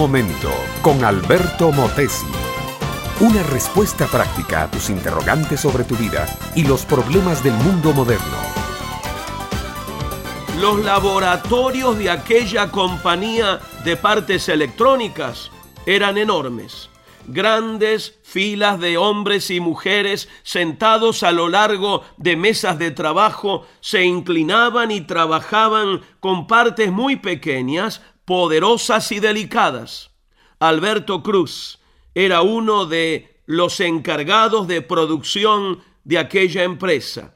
momento con Alberto Motesi. Una respuesta práctica a tus interrogantes sobre tu vida y los problemas del mundo moderno. Los laboratorios de aquella compañía de partes electrónicas eran enormes grandes filas de hombres y mujeres sentados a lo largo de mesas de trabajo se inclinaban y trabajaban con partes muy pequeñas, poderosas y delicadas. Alberto Cruz era uno de los encargados de producción de aquella empresa.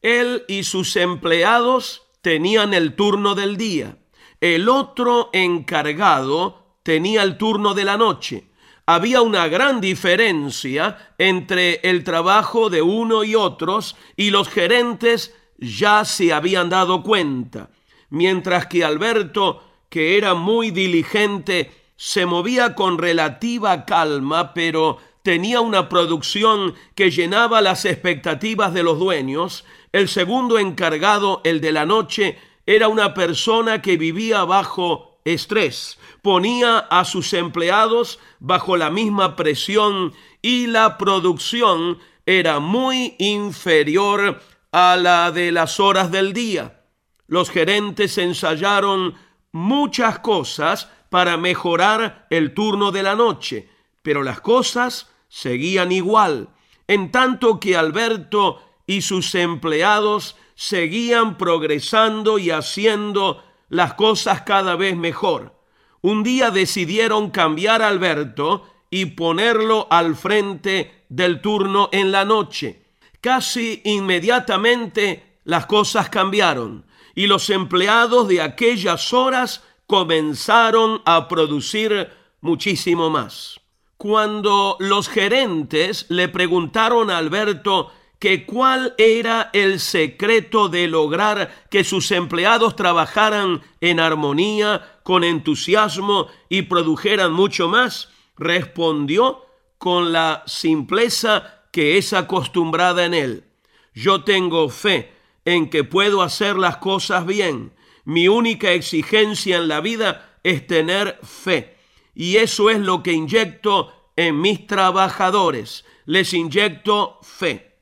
Él y sus empleados tenían el turno del día. El otro encargado tenía el turno de la noche había una gran diferencia entre el trabajo de uno y otros y los gerentes ya se habían dado cuenta, mientras que Alberto, que era muy diligente, se movía con relativa calma, pero tenía una producción que llenaba las expectativas de los dueños, el segundo encargado, el de la noche, era una persona que vivía bajo estrés, ponía a sus empleados bajo la misma presión y la producción era muy inferior a la de las horas del día. Los gerentes ensayaron muchas cosas para mejorar el turno de la noche, pero las cosas seguían igual, en tanto que Alberto y sus empleados seguían progresando y haciendo las cosas cada vez mejor. Un día decidieron cambiar a Alberto y ponerlo al frente del turno en la noche. Casi inmediatamente las cosas cambiaron y los empleados de aquellas horas comenzaron a producir muchísimo más. Cuando los gerentes le preguntaron a Alberto que cuál era el secreto de lograr que sus empleados trabajaran en armonía, con entusiasmo y produjeran mucho más, respondió con la simpleza que es acostumbrada en él. Yo tengo fe en que puedo hacer las cosas bien. Mi única exigencia en la vida es tener fe. Y eso es lo que inyecto en mis trabajadores. Les inyecto fe.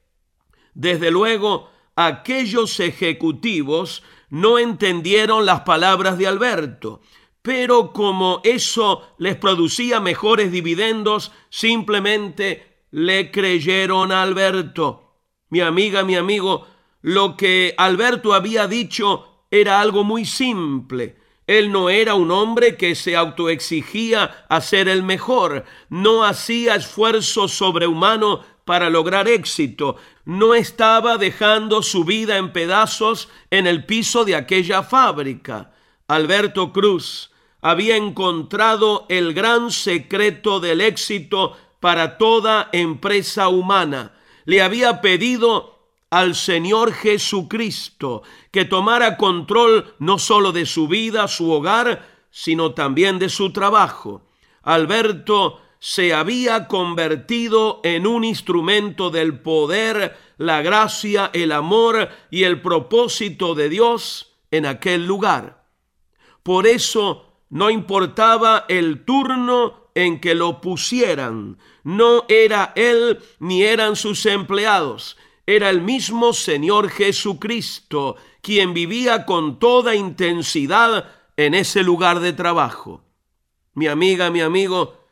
Desde luego, aquellos ejecutivos no entendieron las palabras de Alberto, pero como eso les producía mejores dividendos, simplemente le creyeron a Alberto. Mi amiga, mi amigo, lo que Alberto había dicho era algo muy simple. Él no era un hombre que se autoexigía a ser el mejor, no hacía esfuerzo sobrehumano para lograr éxito, no estaba dejando su vida en pedazos en el piso de aquella fábrica. Alberto Cruz había encontrado el gran secreto del éxito para toda empresa humana. Le había pedido al Señor Jesucristo que tomara control no solo de su vida, su hogar, sino también de su trabajo. Alberto se había convertido en un instrumento del poder, la gracia, el amor y el propósito de Dios en aquel lugar. Por eso no importaba el turno en que lo pusieran, no era él ni eran sus empleados, era el mismo Señor Jesucristo quien vivía con toda intensidad en ese lugar de trabajo. Mi amiga, mi amigo,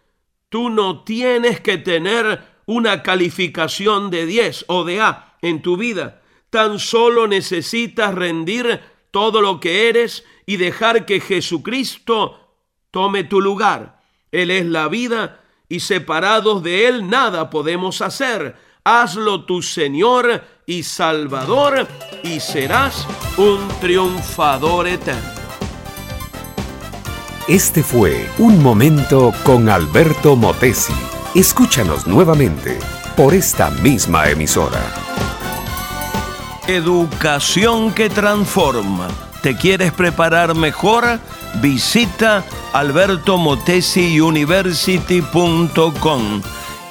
Tú no tienes que tener una calificación de 10 o de A en tu vida. Tan solo necesitas rendir todo lo que eres y dejar que Jesucristo tome tu lugar. Él es la vida y separados de Él nada podemos hacer. Hazlo tu Señor y Salvador y serás un triunfador eterno. Este fue Un Momento con Alberto Motesi. Escúchanos nuevamente por esta misma emisora. Educación que transforma. ¿Te quieres preparar mejor? Visita albertomotesiuniversity.com